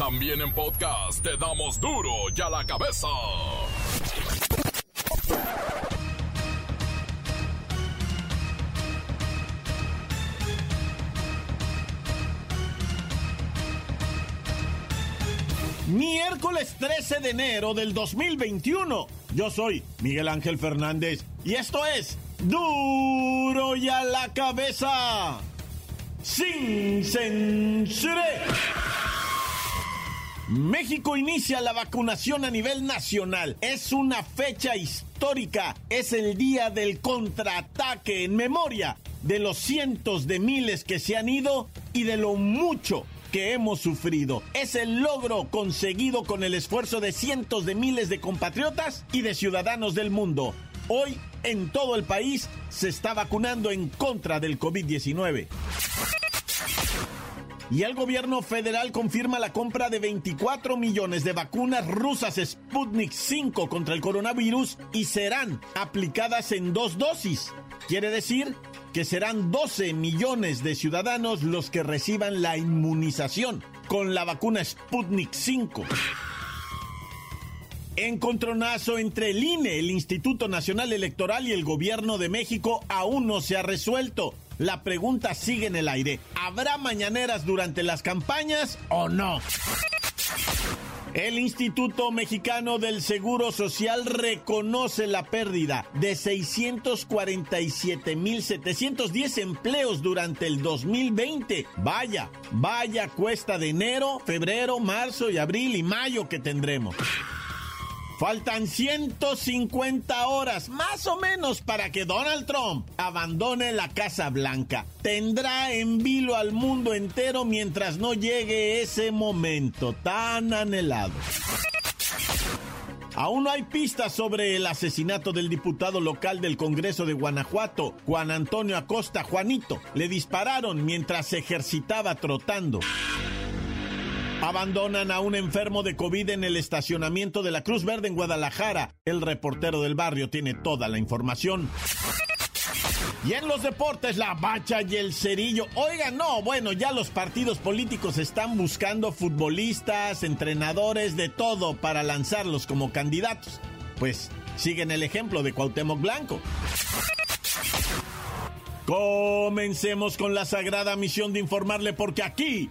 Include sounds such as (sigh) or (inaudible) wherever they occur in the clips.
También en podcast te damos duro y a la cabeza. Miércoles 13 de enero del 2021. Yo soy Miguel Ángel Fernández y esto es Duro y a la cabeza. Sin censura. México inicia la vacunación a nivel nacional. Es una fecha histórica. Es el día del contraataque en memoria de los cientos de miles que se han ido y de lo mucho que hemos sufrido. Es el logro conseguido con el esfuerzo de cientos de miles de compatriotas y de ciudadanos del mundo. Hoy, en todo el país, se está vacunando en contra del COVID-19. Y el gobierno federal confirma la compra de 24 millones de vacunas rusas Sputnik 5 contra el coronavirus y serán aplicadas en dos dosis. Quiere decir que serán 12 millones de ciudadanos los que reciban la inmunización con la vacuna Sputnik 5. Encontronazo entre el INE, el Instituto Nacional Electoral y el Gobierno de México aún no se ha resuelto. La pregunta sigue en el aire. ¿Habrá mañaneras durante las campañas o no? El Instituto Mexicano del Seguro Social reconoce la pérdida de 647.710 empleos durante el 2020. Vaya, vaya cuesta de enero, febrero, marzo y abril y mayo que tendremos. Faltan 150 horas, más o menos, para que Donald Trump abandone la Casa Blanca. Tendrá en vilo al mundo entero mientras no llegue ese momento tan anhelado. Aún no hay pistas sobre el asesinato del diputado local del Congreso de Guanajuato, Juan Antonio Acosta Juanito. Le dispararon mientras se ejercitaba trotando. Abandonan a un enfermo de COVID en el estacionamiento de la Cruz Verde en Guadalajara. El reportero del barrio tiene toda la información. Y en los deportes, la bacha y el cerillo. Oigan, no, bueno, ya los partidos políticos están buscando futbolistas, entrenadores, de todo para lanzarlos como candidatos. Pues siguen el ejemplo de Cuauhtémoc Blanco. Comencemos con la sagrada misión de informarle porque aquí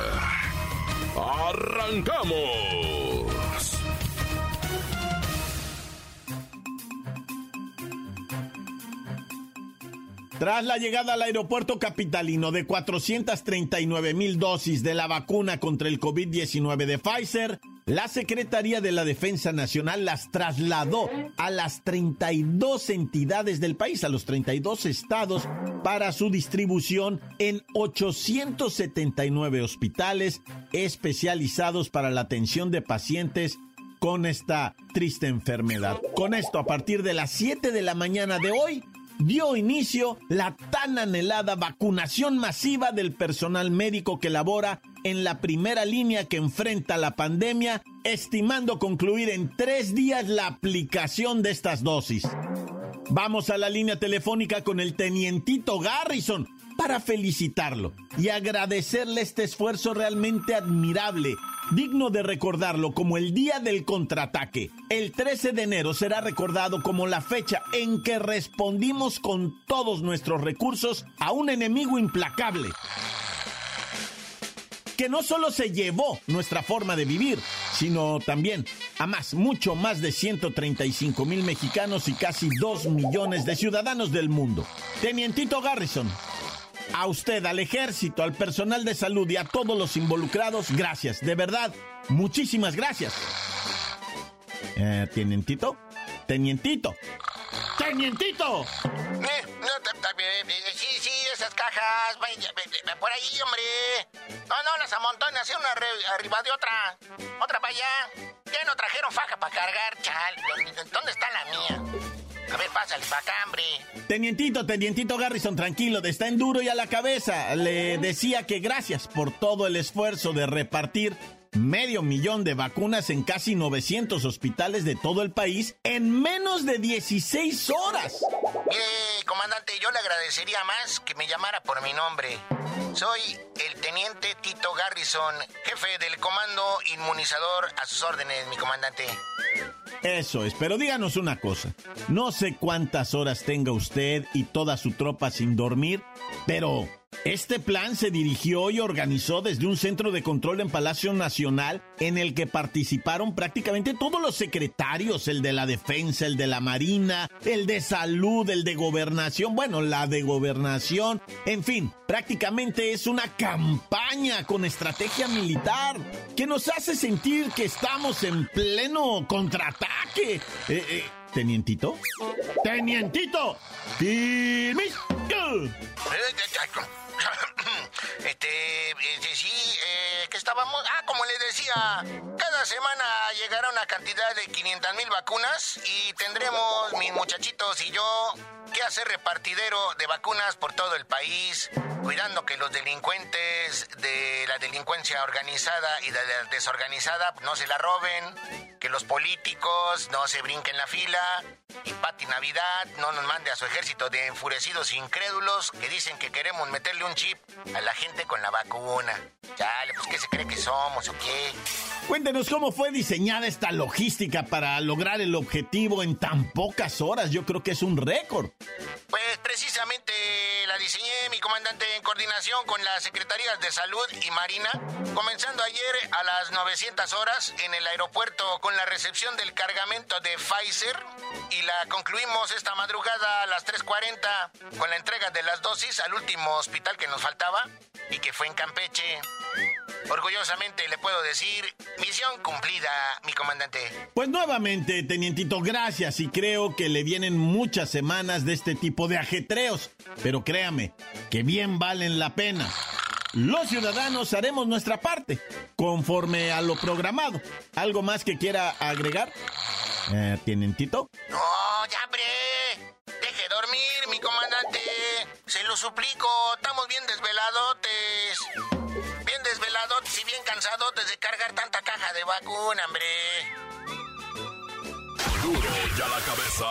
¡Arrancamos! Tras la llegada al aeropuerto capitalino de 439 mil dosis de la vacuna contra el COVID-19 de Pfizer, la Secretaría de la Defensa Nacional las trasladó a las 32 entidades del país, a los 32 estados, para su distribución en 879 hospitales especializados para la atención de pacientes con esta triste enfermedad. Con esto, a partir de las 7 de la mañana de hoy, dio inicio la tan anhelada vacunación masiva del personal médico que labora en la primera línea que enfrenta la pandemia, estimando concluir en tres días la aplicación de estas dosis. Vamos a la línea telefónica con el tenientito Garrison para felicitarlo y agradecerle este esfuerzo realmente admirable digno de recordarlo como el día del contraataque. El 13 de enero será recordado como la fecha en que respondimos con todos nuestros recursos a un enemigo implacable que no solo se llevó nuestra forma de vivir, sino también a más, mucho más de 135 mil mexicanos y casi 2 millones de ciudadanos del mundo. Tenientito Garrison, a usted, al ejército, al personal de salud y a todos los involucrados, gracias. De verdad, muchísimas gracias. Eh, ¿Tenientito? ¿Tenientito? ¡Tenientito! Eh, no, esas cajas, por ahí, hombre. No, no, las amontones, así una arriba de otra. Otra para allá. Ya no trajeron faja para cargar, chal. ¿Dónde está la mía? A ver, pásale para acá, hombre. Tenientito, tenientito Garrison, tranquilo, está en duro y a la cabeza. Le decía que gracias por todo el esfuerzo de repartir medio millón de vacunas en casi 900 hospitales de todo el país en menos de 16 horas. Eh, comandante, yo le agradecería más que me llamara por mi nombre. Soy el teniente Tito Garrison, jefe del comando inmunizador a sus órdenes, mi comandante. Eso es, pero díganos una cosa. No sé cuántas horas tenga usted y toda su tropa sin dormir, pero este plan se dirigió y organizó desde un centro de control en Palacio Nacional en el que participaron prácticamente todos los secretarios, el de la defensa, el de la marina, el de salud, el de gobernación, bueno, la de gobernación, en fin, prácticamente es una campaña con estrategia militar que nos hace sentir que estamos en pleno contraataque. Eh, eh, ¿Tenientito? ¡Tenientito! ¡Firmis! Ah, como les decía, cada semana llegará una cantidad de 500 mil vacunas y tendremos, mis muchachitos y yo, que hacer repartidero de vacunas por todo el país, cuidando que los delincuentes de la delincuencia organizada y de la desorganizada no se la roben, que los políticos no se brinquen la fila y Pati Navidad no nos mande a su ejército de enfurecidos incrédulos que dicen que queremos meterle un chip a la gente con la vacuna. Chale, pues ¿qué se cree que somos o qué? Cuéntenos cómo fue diseñada esta logística para lograr el objetivo en tan pocas horas. Yo creo que es un récord. Pues precisamente la diseñé, mi comandante, en coordinación con las Secretarías de Salud y Marina, comenzando ayer a las 900 horas en el aeropuerto con la recepción del cargamento de Pfizer y la concluimos esta madrugada a las 3.40 con la entrega de las dosis al último hospital que nos faltaba y que fue en Campeche. Orgullosamente le puedo decir, misión cumplida, mi comandante. Pues nuevamente, tenientito, gracias y creo que le vienen muchas semanas de este tipo de ajetreos, pero créame, que bien valen la pena. Los ciudadanos haremos nuestra parte, conforme a lo programado. ¿Algo más que quiera agregar? Eh, ¿Tenientito? No, ya, hombre. Deje dormir, mi comandante. Se lo suplico, estamos bien desveladotes. Bien desveladotes y bien cansadotes de cargar tanta caja de vacuna, hombre. Duro ya la cabeza.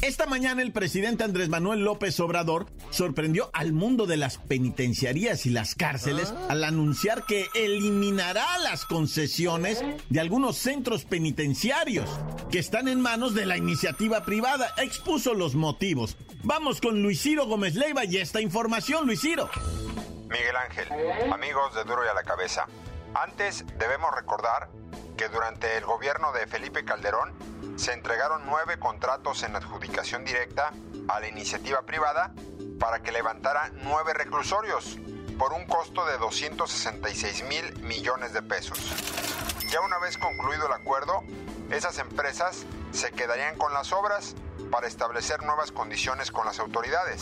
Esta mañana el presidente Andrés Manuel López Obrador sorprendió al mundo de las penitenciarías y las cárceles al anunciar que eliminará las concesiones de algunos centros penitenciarios que están en manos de la iniciativa privada. Expuso los motivos. Vamos con Luis Ciro Gómez Leiva y esta información, Luis Ciro. Miguel Ángel, amigos de Duro y a la Cabeza. Antes debemos recordar que durante el gobierno de Felipe Calderón se entregaron nueve contratos en adjudicación directa a la iniciativa privada para que levantara nueve reclusorios por un costo de 266 mil millones de pesos. Ya una vez concluido el acuerdo, esas empresas se quedarían con las obras para establecer nuevas condiciones con las autoridades.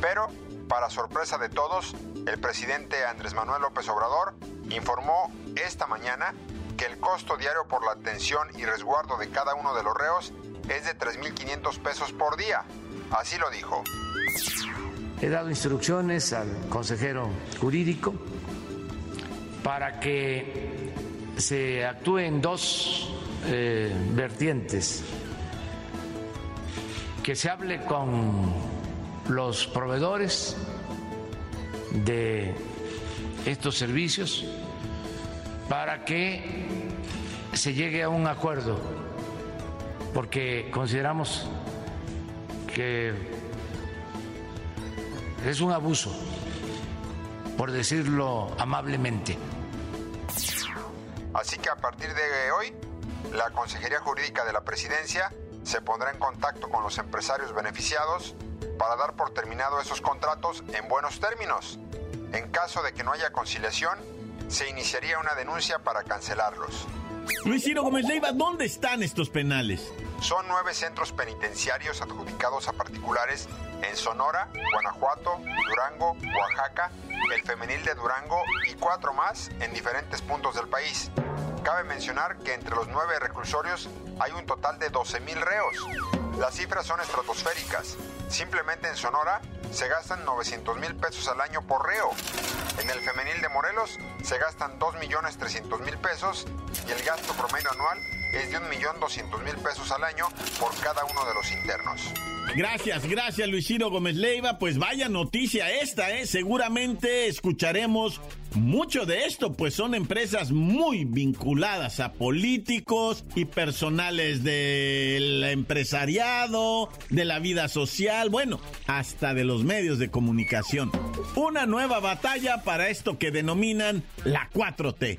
Pero, para sorpresa de todos, el presidente Andrés Manuel López Obrador informó esta mañana que el costo diario por la atención y resguardo de cada uno de los reos es de 3.500 pesos por día. Así lo dijo. He dado instrucciones al consejero jurídico para que se actúe en dos eh, vertientes. Que se hable con los proveedores de estos servicios para que se llegue a un acuerdo, porque consideramos que es un abuso, por decirlo amablemente. Así que a partir de hoy, la Consejería Jurídica de la Presidencia se pondrá en contacto con los empresarios beneficiados para dar por terminado esos contratos en buenos términos. En caso de que no haya conciliación, se iniciaría una denuncia para cancelarlos. Luis Ciro Gómez Leiva, ¿dónde están estos penales? Son nueve centros penitenciarios adjudicados a particulares en Sonora, Guanajuato, Durango, Oaxaca, el femenil de Durango y cuatro más en diferentes puntos del país. Cabe mencionar que entre los nueve reclusorios hay un total de 12.000 reos. Las cifras son estratosféricas. Simplemente en Sonora se gastan 900 mil pesos al año por reo. En el femenil de Morelos se gastan 2.300.000 pesos y el gasto promedio anual es de 1.200.000 pesos al año por cada uno de los internos. Gracias, gracias Luisino Gómez Leiva. Pues vaya noticia esta, ¿eh? Seguramente escucharemos mucho de esto, pues son empresas muy vinculadas a políticos y personales del empresariado, de la vida social, bueno, hasta de los medios de comunicación. Una nueva batalla para esto que denominan la 4T.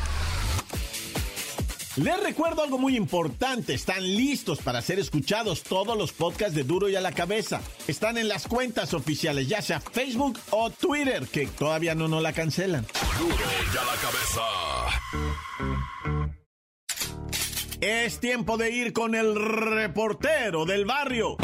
Les recuerdo algo muy importante, están listos para ser escuchados todos los podcasts de Duro y a la cabeza. Están en las cuentas oficiales, ya sea Facebook o Twitter, que todavía no nos la cancelan. Duro y a la cabeza. Es tiempo de ir con el reportero del barrio.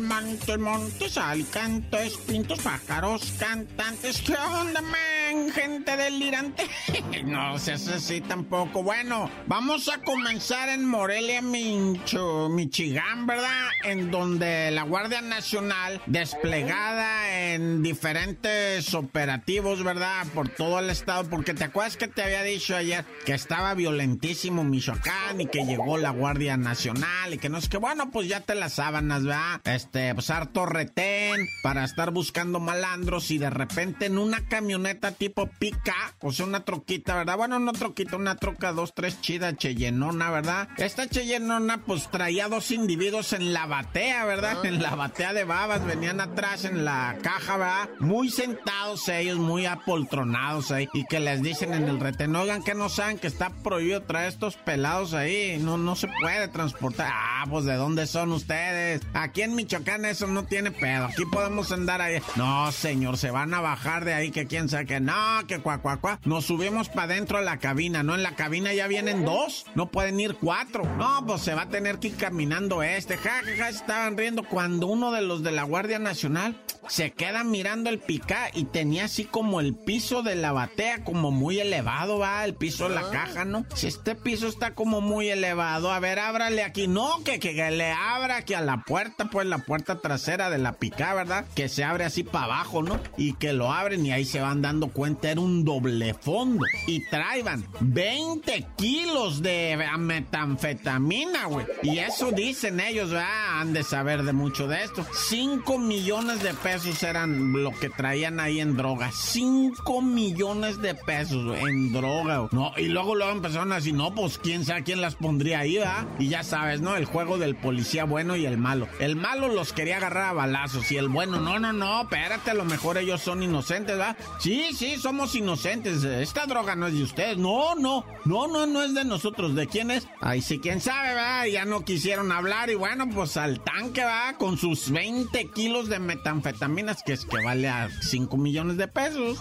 Montes, montes, alicantes, pintos, pájaros, cantantes. ¿Qué onda, man? Gente delirante. (laughs) no seas así tampoco. Bueno, vamos a comenzar en Morelia, Mincho, Michigan, ¿verdad? En donde la Guardia Nacional, desplegada en diferentes operativos, ¿verdad? Por todo el estado. Porque te acuerdas que te había dicho ayer que estaba violentísimo Michoacán y que llegó la Guardia Nacional y que no es que, bueno, pues ya te las sábanas, ¿verdad? este, pues harto retén para estar buscando malandros y de repente en una camioneta tipo pica, o sea, una troquita, ¿verdad? Bueno, no troquita, una troca dos, tres chida, chellenona, ¿verdad? Esta chellenona pues traía dos individuos en la batea, ¿verdad? En la batea de babas, venían atrás en la caja, ¿verdad? Muy sentados ellos, muy apoltronados ahí, y que les dicen en el retén, oigan que no saben que está prohibido traer estos pelados ahí, no, no se puede transportar. Ah, pues de dónde son ustedes? Aquí en mi Michoacán eso no tiene pedo. Aquí podemos andar ahí. No, señor, se van a bajar de ahí que quién sabe que no, que cuá, cuá, cuá. Nos subimos para dentro de la cabina, ¿no? En la cabina ya vienen dos, no pueden ir cuatro. No, pues se va a tener que ir caminando este. Ja, ja, ja, estaban riendo cuando uno de los de la Guardia Nacional se queda mirando el pica y tenía así como el piso de la batea como muy elevado, va, el piso de la caja, ¿no? Si este piso está como muy elevado, a ver, ábrale aquí, no, que, que, le abra aquí a la puerta, pues la puerta trasera de la pica, ¿verdad? Que se abre así para abajo, ¿no? Y que lo abren y ahí se van dando cuenta, era un doble fondo. Y traían 20 kilos de metanfetamina, güey. Y eso dicen ellos, ¿verdad? Han de saber de mucho de esto. 5 millones de pesos pesos eran lo que traían ahí en droga. 5 millones de pesos en droga. No, y luego luego empezaron así, no, pues quién sabe quién las pondría ahí, ¿verdad? Y ya sabes, ¿no? El juego del policía bueno y el malo. El malo los quería agarrar a balazos y el bueno, no, no, no, espérate, a lo mejor ellos son inocentes, ¿verdad? Sí, sí, somos inocentes. Esta droga no es de ustedes. No, no, no, no, no es de nosotros. ¿De quién es? Ahí sí, quién sabe, ¿verdad? Ya no quisieron hablar y bueno, pues al tanque, ¿verdad? Con sus 20 kilos de metanfetamina que es que vale a 5 millones de pesos.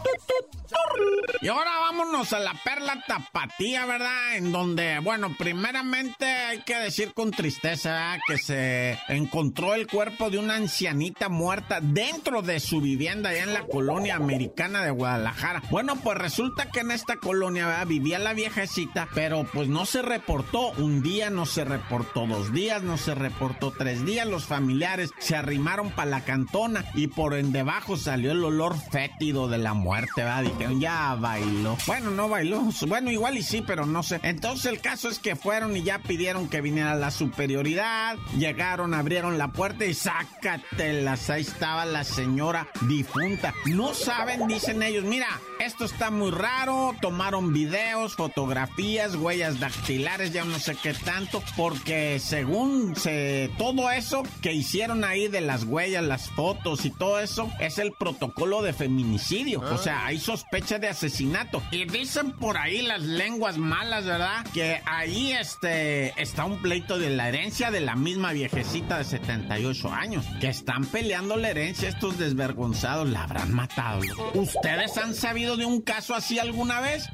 Y ahora vámonos a la perla tapatía, ¿verdad? En donde, bueno, primeramente hay que decir con tristeza que se encontró el cuerpo de una ancianita muerta dentro de su vivienda allá en la colonia americana de Guadalajara. Bueno, pues resulta que en esta colonia ¿verdad? vivía la viejecita, pero pues no se reportó. Un día no se reportó, dos días no se reportó, tres días los familiares se arrimaron para la cantona y por en debajo salió el olor fétido de la muerte, ¿verdad? Dijeron, bailó. Bueno, no bailó. Bueno, igual y sí, pero no sé. Entonces el caso es que fueron y ya pidieron que viniera la superioridad. Llegaron, abrieron la puerta y sácatelas. Ahí estaba la señora difunta. No saben, dicen ellos, mira, esto está muy raro. Tomaron videos, fotografías, huellas dactilares, ya no sé qué tanto, porque según se, todo eso que hicieron ahí de las huellas, las fotos y todo eso, es el protocolo de feminicidio. O sea, hay sospecha de asesinato. Y dicen por ahí las lenguas malas, ¿verdad? Que ahí este, está un pleito de la herencia de la misma viejecita de 78 años. Que están peleando la herencia estos desvergonzados. La habrán matado. ¿Ustedes han sabido de un caso así alguna vez?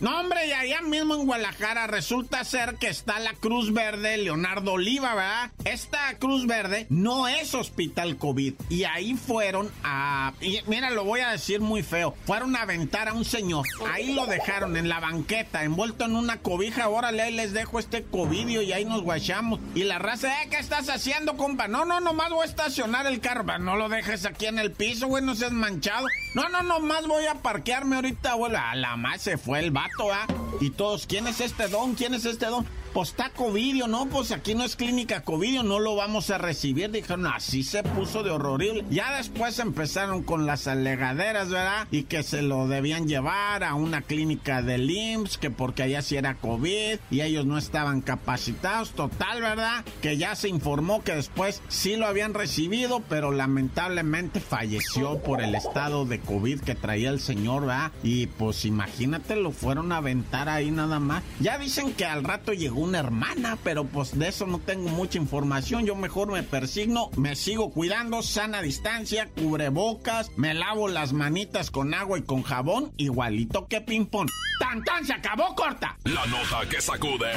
No, hombre, y allá mismo en Guadalajara resulta ser que está la Cruz Verde Leonardo Oliva, ¿verdad? Esta Cruz Verde no es hospital COVID. Y ahí fueron a... Mira, lo voy a decir muy feo. Fueron a aventar a un señor. Ahí lo dejaron en la banqueta, envuelto en una cobija. Órale, ahí les dejo este covidio y ahí nos guachamos. Y la raza, ¿eh? ¿Qué estás haciendo, compa? No, no, nomás voy a estacionar el carro. No lo dejes aquí en el piso, güey, no seas manchado. No, no, nomás voy a parquearme ahorita, güey. A la más se fue el vato, ¿ah? Y todos, ¿quién es este don? ¿Quién es este don? Pues está Covidio, no, pues aquí no es clínica Covidio, no lo vamos a recibir. Dijeron, así se puso de horrible. Ya después empezaron con las alegaderas, ¿verdad? Y que se lo debían llevar a una clínica de IMSS, que porque allá sí era COVID y ellos no estaban capacitados. Total, ¿verdad? Que ya se informó que después sí lo habían recibido, pero lamentablemente falleció por el estado de COVID que traía el señor, ¿verdad? Y pues imagínate, lo fueron a aventar ahí nada más. Ya dicen que al rato llegó una hermana, pero pues de eso no tengo mucha información. Yo mejor me persigno, me sigo cuidando, sana distancia, cubrebocas, me lavo las manitas con agua y con jabón, igualito que ping-pong. ¡Tan, tan! ¡Se acabó, corta! La nota que sacude.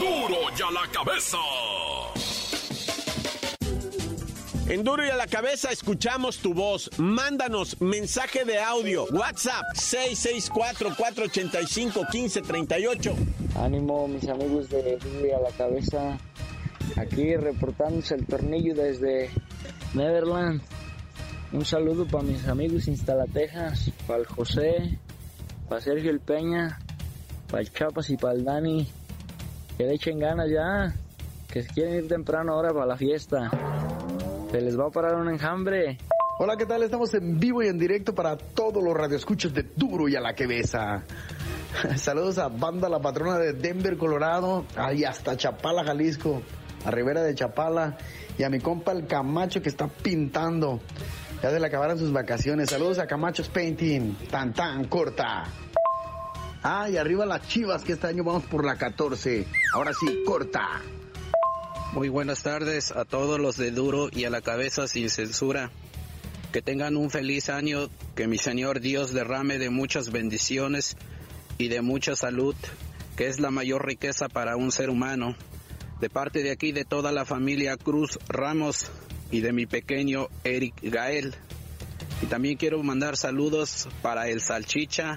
¡Duro! ¡Duro ya la cabeza! En Duro y a la cabeza escuchamos tu voz. Mándanos mensaje de audio. WhatsApp 664-485-1538. Ánimo, mis amigos de y a la cabeza. Aquí reportándose el tornillo desde Neverland. Un saludo para mis amigos Instalatejas, para el José, para Sergio el Peña, para el Chapas y para el Dani. Que le echen ganas ya, que quieren ir temprano ahora para la fiesta. Se les va a parar un enjambre. Hola, ¿qué tal? Estamos en vivo y en directo para todos los radioescuchos de Duro y a la Cabeza. (laughs) Saludos a Banda La Patrona de Denver, Colorado, y hasta Chapala, Jalisco, a Rivera de Chapala, y a mi compa el Camacho que está pintando. Ya se le acabaron sus vacaciones. Saludos a Camacho's Painting, tan tan corta. Ah, y arriba las chivas que este año vamos por la 14. Ahora sí, corta. Muy buenas tardes a todos los de Duro y a la cabeza sin censura. Que tengan un feliz año, que mi Señor Dios derrame de muchas bendiciones y de mucha salud, que es la mayor riqueza para un ser humano. De parte de aquí de toda la familia Cruz Ramos y de mi pequeño Eric Gael. Y también quiero mandar saludos para el Salchicha,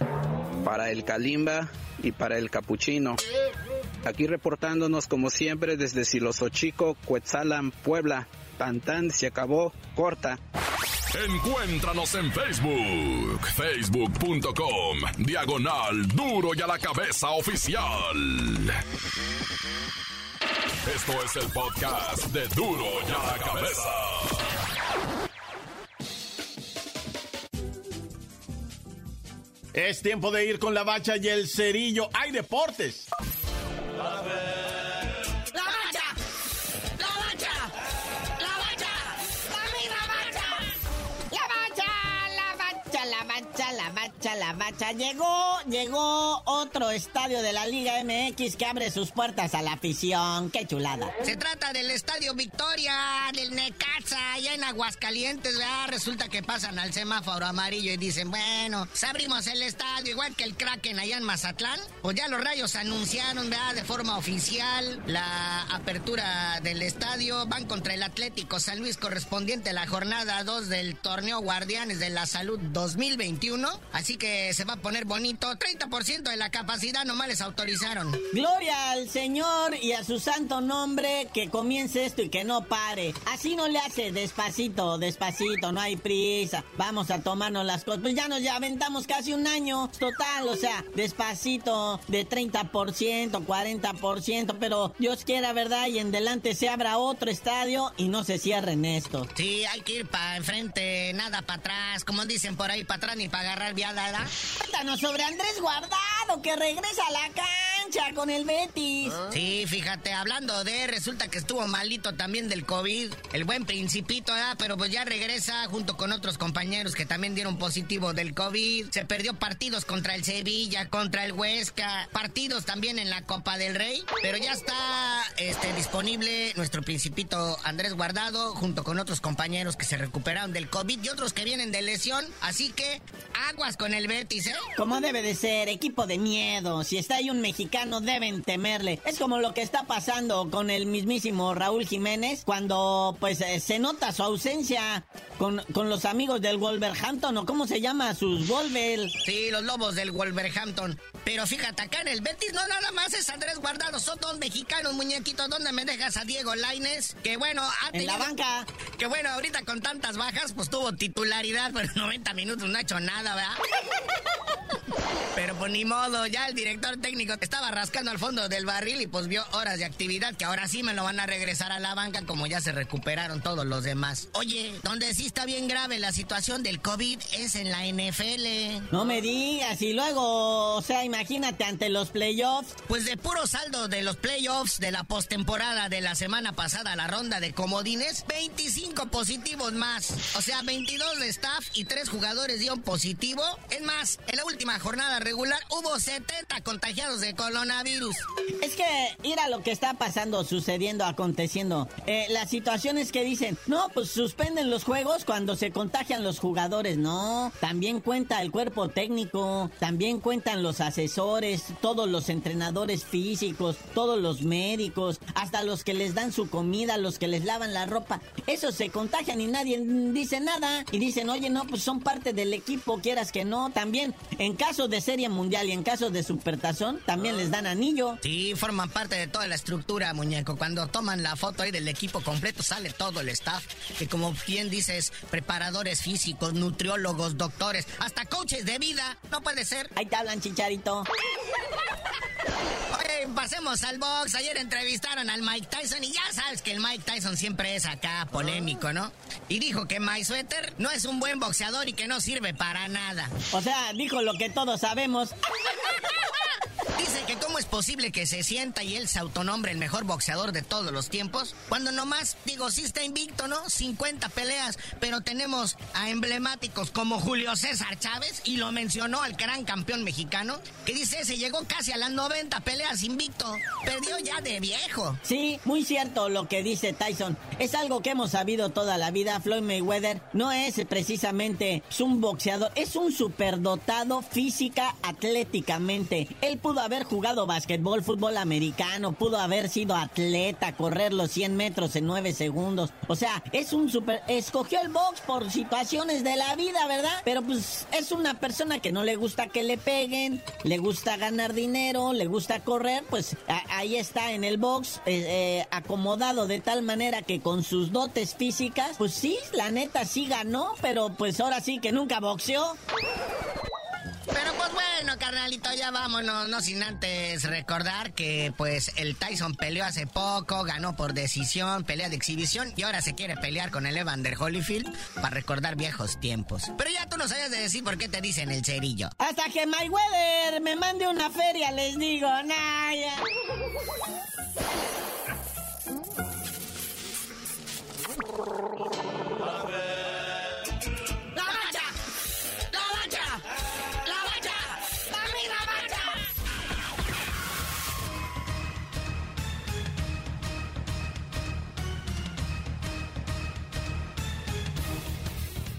para el Kalimba y para el Capuchino. Aquí reportándonos como siempre desde Silosochico, Cuetzalan, Puebla. Tan se acabó, corta. Encuéntranos en Facebook, facebook.com, diagonal duro y a la cabeza oficial. Esto es el podcast de duro y a la cabeza. Es tiempo de ir con la bacha y el cerillo. Hay deportes. La bacha. Llegó, llegó otro estadio de la Liga MX que abre sus puertas a la afición. Qué chulada. Se trata del Estadio Victoria, del Necaxa, allá en Aguascalientes, ¿verdad? Resulta que pasan al semáforo amarillo y dicen, bueno, pues abrimos el estadio, igual que el Kraken allá en Mazatlán. Pues ya los rayos anunciaron, ¿verdad? De forma oficial la apertura del estadio. Van contra el Atlético San Luis correspondiente a la jornada 2 del torneo Guardianes de la Salud 2021. Así que se va a poner bonito. 30% de la capacidad nomás les autorizaron. Gloria al Señor y a su santo nombre que comience esto y que no pare. Así no le hace despacito, despacito, no hay prisa. Vamos a tomarnos las cosas. Pues ya nos ya aventamos casi un año total, o sea, despacito de 30%, 40%, pero Dios quiera, ¿verdad? Y en delante se abra otro estadio y no se cierren esto. Sí, hay que ir para enfrente, nada para atrás. Como dicen por ahí, para atrás ni para agarrar viada Cuéntanos sobre Andrés Guardado, que regresa a la cancha cancha con el Betis. Sí, fíjate, hablando de, resulta que estuvo malito también del COVID. El buen principito, ¿verdad? Pero pues ya regresa junto con otros compañeros que también dieron positivo del COVID. Se perdió partidos contra el Sevilla, contra el Huesca, partidos también en la Copa del Rey. Pero ya está este, disponible nuestro principito Andrés Guardado junto con otros compañeros que se recuperaron del COVID y otros que vienen de lesión. Así que aguas con el Betis, ¿eh? Como debe de ser, equipo de miedo. Si está ahí un mexicano, deben temerle. Es como lo que está pasando con el mismísimo Raúl Jiménez cuando pues eh, se nota su ausencia con, con los amigos del Wolverhampton o cómo se llama, sus Wolver. Sí, los lobos del Wolverhampton. Pero fíjate, acá en el Betis no nada más es Andrés Guardado, son dos mexicanos, muñequitos. ¿Dónde me dejas a Diego Laines? Que bueno, ha En la banca. Que bueno, ahorita con tantas bajas, pues tuvo titularidad, (laughs) pero 90 minutos no ha hecho nada, ¿verdad? (laughs) Pero pues ni modo, ya el director técnico estaba rascando al fondo del barril y pues vio horas de actividad que ahora sí me lo van a regresar a la banca como ya se recuperaron todos los demás. Oye, donde sí está bien grave la situación del COVID es en la NFL. No me digas, y luego, o sea, imagínate ante los playoffs. Pues de puro saldo de los playoffs de la postemporada de la semana pasada, la ronda de comodines, 25 positivos más. O sea, 22 de staff y 3 jugadores dieron positivo. Es más, en la última jornada regular hubo 70 contagiados de coronavirus. Es que, mira lo que está pasando, sucediendo, aconteciendo. Eh, las situaciones que dicen, no, pues suspenden los juegos cuando se contagian los jugadores. No, también cuenta el cuerpo técnico, también cuentan los asesores, todos los entrenadores físicos, todos los médicos, hasta los que les dan su comida, los que les lavan la ropa. Esos se contagian y nadie dice nada. Y dicen, oye, no, pues son parte del equipo, quieras que no. También, en caso de Serie Mundial y en caso de Supertazón, también les dan anillo. Sí, forman parte de toda la estructura, muñeco. Cuando toman la foto ahí del equipo completo, sale todo el staff. Que como bien dices, preparadores físicos, nutriólogos, doctores, hasta coaches de vida. No puede ser. Ahí te hablan, chicharito. Oye, pasemos al box. Ayer entrevistaron al Mike Tyson y ya sabes que el Mike Tyson siempre es acá polémico, ¿no? Y dijo que Mike Sweater no es un buen boxeador y que no sirve para nada. O sea, dijo lo que todos sabemos. Dice que cómo es posible que se sienta y él se autonombre el mejor boxeador de todos los tiempos, cuando nomás, digo, sí está invicto, ¿no? 50 peleas, pero tenemos a emblemáticos como Julio César Chávez, y lo mencionó al gran campeón mexicano, que dice se llegó casi a las 90 peleas invicto, perdió ya de viejo. Sí, muy cierto lo que dice Tyson. Es algo que hemos sabido toda la vida. Floyd Mayweather no es precisamente un boxeador, es un superdotado física, atléticamente. Él pudo jugado basquetbol, fútbol americano, pudo haber sido atleta, correr los 100 metros en 9 segundos. O sea, es un super... Escogió el box por situaciones de la vida, ¿verdad? Pero pues es una persona que no le gusta que le peguen, le gusta ganar dinero, le gusta correr, pues ahí está en el box, eh, eh, acomodado de tal manera que con sus dotes físicas, pues sí, la neta sí ganó, pero pues ahora sí que nunca boxeó. Pero pues bueno, carnalito, ya vámonos, no sin antes recordar que pues el Tyson peleó hace poco, ganó por decisión, pelea de exhibición y ahora se quiere pelear con el Evander Holyfield para recordar viejos tiempos. Pero ya tú no sabes de decir por qué te dicen el cerillo. Hasta que Mayweather me mande una feria, les digo, nah, (laughs)